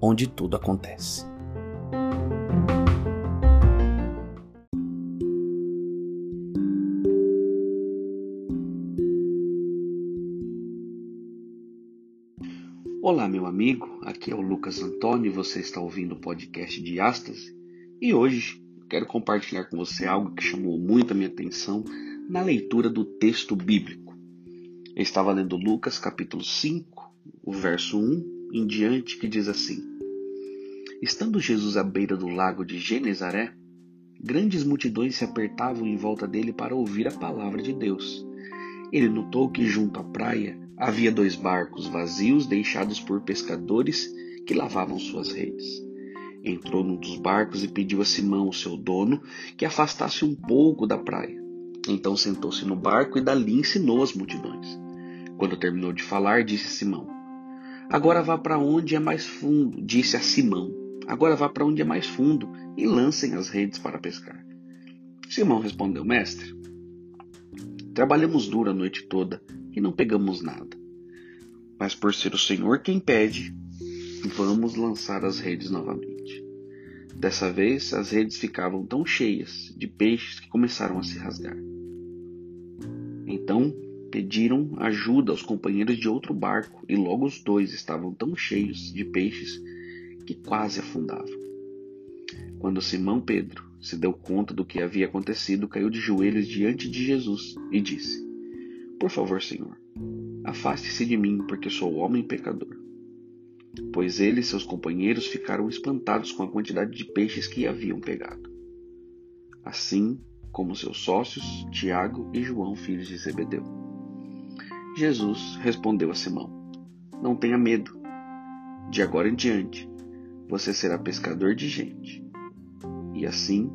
onde tudo acontece. Olá, meu amigo. Aqui é o Lucas Antônio e você está ouvindo o podcast Diástase. E hoje quero compartilhar com você algo que chamou muito a minha atenção na leitura do texto bíblico. Eu estava lendo Lucas capítulo 5, o verso 1 em diante, que diz assim: Estando Jesus à beira do lago de Genezaré, grandes multidões se apertavam em volta dele para ouvir a palavra de Deus. Ele notou que junto à praia havia dois barcos vazios deixados por pescadores que lavavam suas redes. Entrou num dos barcos e pediu a Simão, seu dono, que afastasse um pouco da praia. Então sentou-se no barco e dali ensinou as multidões. Quando terminou de falar, disse Simão: Agora vá para onde é mais fundo, disse a Simão. Agora vá para onde é mais fundo e lancem as redes para pescar. Simão respondeu: Mestre, trabalhamos duro a noite toda e não pegamos nada. Mas por ser o Senhor quem pede, vamos lançar as redes novamente. Dessa vez, as redes ficavam tão cheias de peixes que começaram a se rasgar. Então pediram ajuda aos companheiros de outro barco, e logo os dois estavam tão cheios de peixes que quase afundavam. Quando Simão Pedro se deu conta do que havia acontecido, caiu de joelhos diante de Jesus e disse: Por favor, Senhor, afaste-se de mim, porque sou homem pecador pois ele e seus companheiros ficaram espantados com a quantidade de peixes que haviam pegado. Assim como seus sócios, Tiago e João, filhos de Zebedeu. Jesus respondeu a Simão: Não tenha medo. De agora em diante, você será pescador de gente. E assim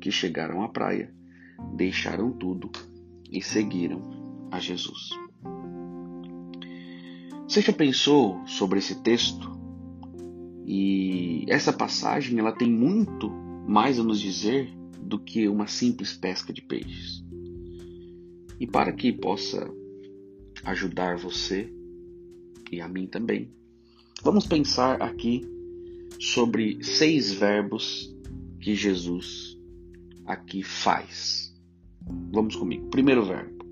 que chegaram à praia, deixaram tudo e seguiram a Jesus. Você já pensou sobre esse texto? E essa passagem ela tem muito mais a nos dizer do que uma simples pesca de peixes. E para que possa ajudar você e a mim também, vamos pensar aqui sobre seis verbos que Jesus aqui faz. Vamos comigo. Primeiro verbo.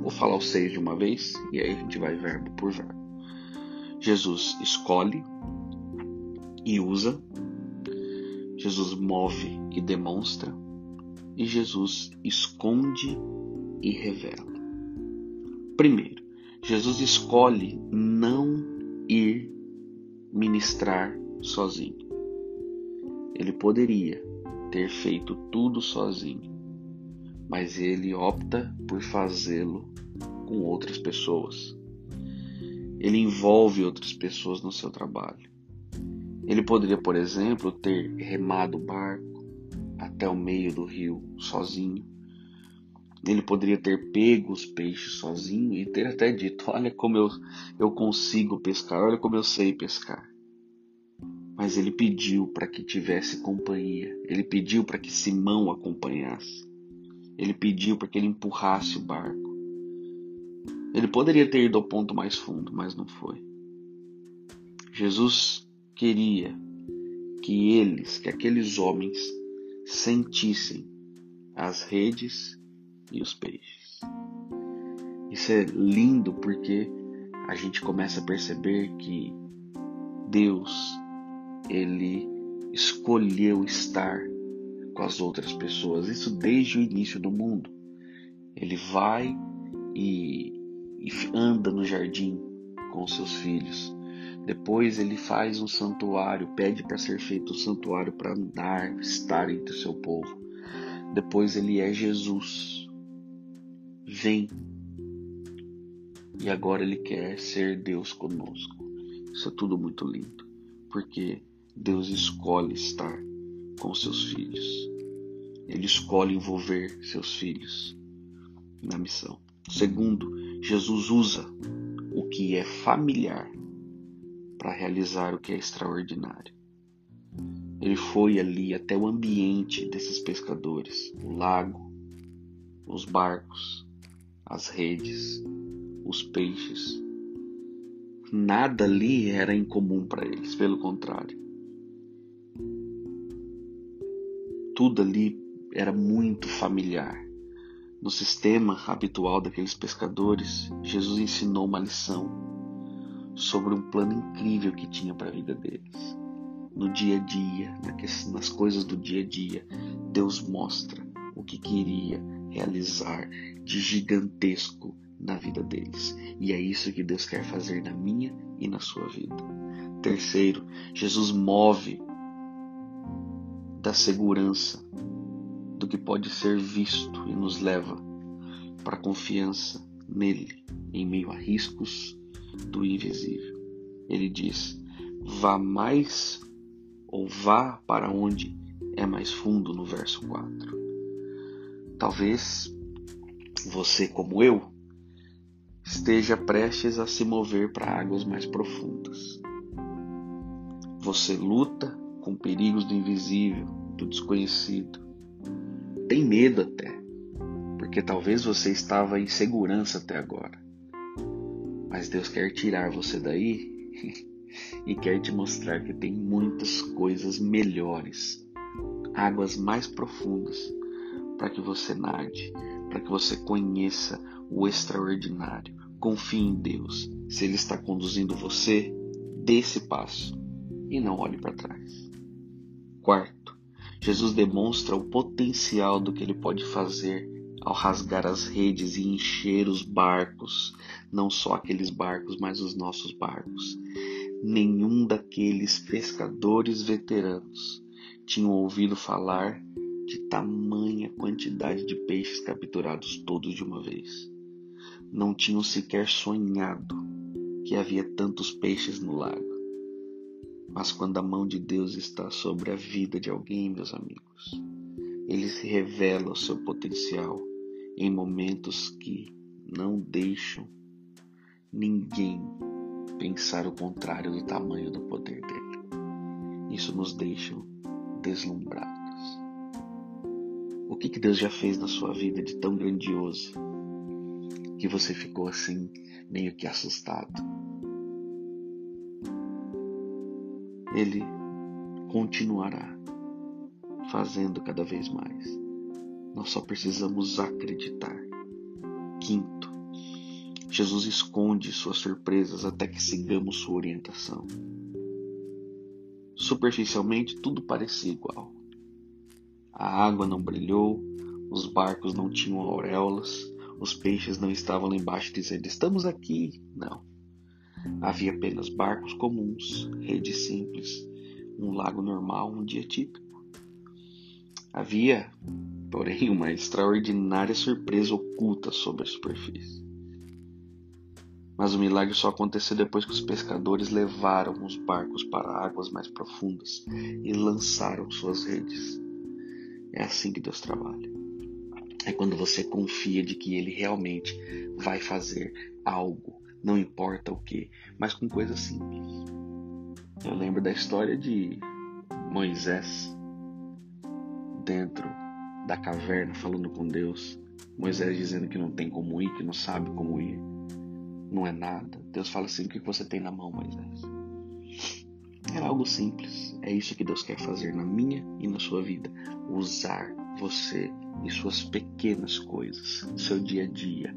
Vou falar os seis de uma vez e aí a gente vai verbo por verbo. Jesus escolhe e usa, Jesus move e demonstra, e Jesus esconde e revela. Primeiro, Jesus escolhe não ir ministrar sozinho. Ele poderia ter feito tudo sozinho, mas ele opta por fazê-lo com outras pessoas ele envolve outras pessoas no seu trabalho. Ele poderia, por exemplo, ter remado o barco até o meio do rio sozinho. Ele poderia ter pego os peixes sozinho e ter até dito: Olha como eu, eu consigo pescar, olha como eu sei pescar. Mas ele pediu para que tivesse companhia, ele pediu para que Simão acompanhasse, ele pediu para que ele empurrasse o barco. Ele poderia ter ido ao ponto mais fundo, mas não foi. Jesus queria que eles, que aqueles homens, sentissem as redes e os peixes. Isso é lindo porque a gente começa a perceber que Deus, Ele escolheu estar com as outras pessoas, isso desde o início do mundo. Ele vai e e anda no jardim com seus filhos. Depois ele faz um santuário, pede para ser feito um santuário para andar, estar entre o seu povo. Depois ele é Jesus. Vem. E agora ele quer ser Deus conosco. Isso é tudo muito lindo. Porque Deus escolhe estar com seus filhos. Ele escolhe envolver seus filhos na missão. Segundo, Jesus usa o que é familiar para realizar o que é extraordinário. Ele foi ali até o ambiente desses pescadores, o lago, os barcos, as redes, os peixes. Nada ali era incomum para eles, pelo contrário. Tudo ali era muito familiar. No sistema habitual daqueles pescadores, Jesus ensinou uma lição sobre um plano incrível que tinha para a vida deles. No dia a dia, nas coisas do dia a dia, Deus mostra o que queria realizar de gigantesco na vida deles. E é isso que Deus quer fazer na minha e na sua vida. Terceiro, Jesus move da segurança do que pode ser visto e nos leva para a confiança nele em meio a riscos do invisível. Ele diz: vá mais ou vá para onde é mais fundo no verso 4. Talvez você, como eu, esteja prestes a se mover para águas mais profundas. Você luta com perigos do invisível, do desconhecido. Tem medo até, porque talvez você estava em segurança até agora. Mas Deus quer tirar você daí e quer te mostrar que tem muitas coisas melhores, águas mais profundas, para que você nade, para que você conheça o extraordinário. Confie em Deus. Se Ele está conduzindo você, dê esse passo e não olhe para trás. Quarto, Jesus demonstra o potencial do que ele pode fazer ao rasgar as redes e encher os barcos, não só aqueles barcos, mas os nossos barcos. Nenhum daqueles pescadores veteranos tinham ouvido falar de tamanha quantidade de peixes capturados todos de uma vez não tinham sequer sonhado que havia tantos peixes no lago. Mas quando a mão de Deus está sobre a vida de alguém, meus amigos, ele se revela o seu potencial em momentos que não deixam ninguém pensar o contrário do tamanho do poder dele. Isso nos deixa deslumbrados. O que, que Deus já fez na sua vida de tão grandioso que você ficou assim, meio que assustado. Ele continuará fazendo cada vez mais. Nós só precisamos acreditar. Quinto, Jesus esconde suas surpresas até que sigamos sua orientação. Superficialmente, tudo parecia igual. A água não brilhou, os barcos não tinham auréolas, os peixes não estavam lá embaixo dizendo: Estamos aqui. Não. Havia apenas barcos comuns, rede simples, um lago normal, um dia típico. Havia, porém, uma extraordinária surpresa oculta sobre a superfície. Mas o milagre só aconteceu depois que os pescadores levaram os barcos para águas mais profundas e lançaram suas redes. É assim que Deus trabalha é quando você confia de que ele realmente vai fazer algo, não importa o que, mas com coisas simples. Eu lembro da história de Moisés dentro da caverna falando com Deus. Moisés dizendo que não tem como ir, que não sabe como ir. Não é nada. Deus fala assim: o que você tem na mão, Moisés? Era algo simples. É isso que Deus quer fazer na minha e na sua vida. Usar você e suas pequenas coisas, seu dia a dia,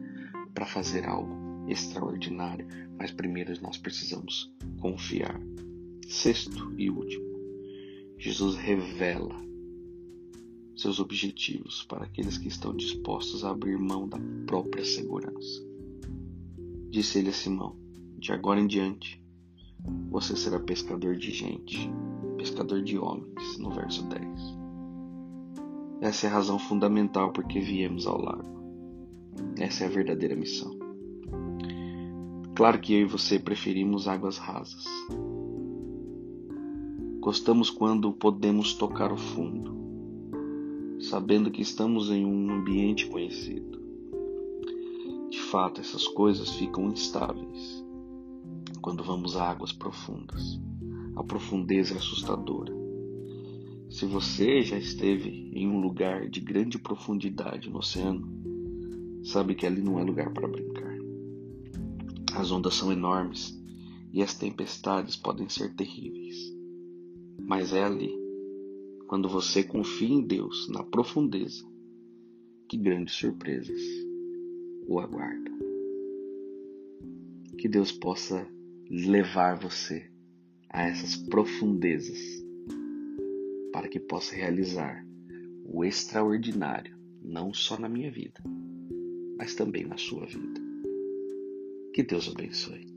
para fazer algo extraordinário. Mas primeiro nós precisamos confiar. Sexto e último, Jesus revela seus objetivos para aqueles que estão dispostos a abrir mão da própria segurança. Disse ele a Simão: De agora em diante, você será pescador de gente, pescador de homens, no verso 10. Essa é a razão fundamental por que viemos ao lago. Essa é a verdadeira missão. Claro que eu e você preferimos águas rasas. Gostamos quando podemos tocar o fundo, sabendo que estamos em um ambiente conhecido. De fato, essas coisas ficam instáveis quando vamos a águas profundas. A profundeza é assustadora. Se você já esteve em um lugar de grande profundidade no oceano, sabe que ali não é lugar para brincar. As ondas são enormes e as tempestades podem ser terríveis. Mas é ali, quando você confia em Deus na profundeza, que grandes surpresas o aguardam. Que Deus possa levar você a essas profundezas para que possa realizar o extraordinário, não só na minha vida, mas também na sua vida. Que Deus abençoe.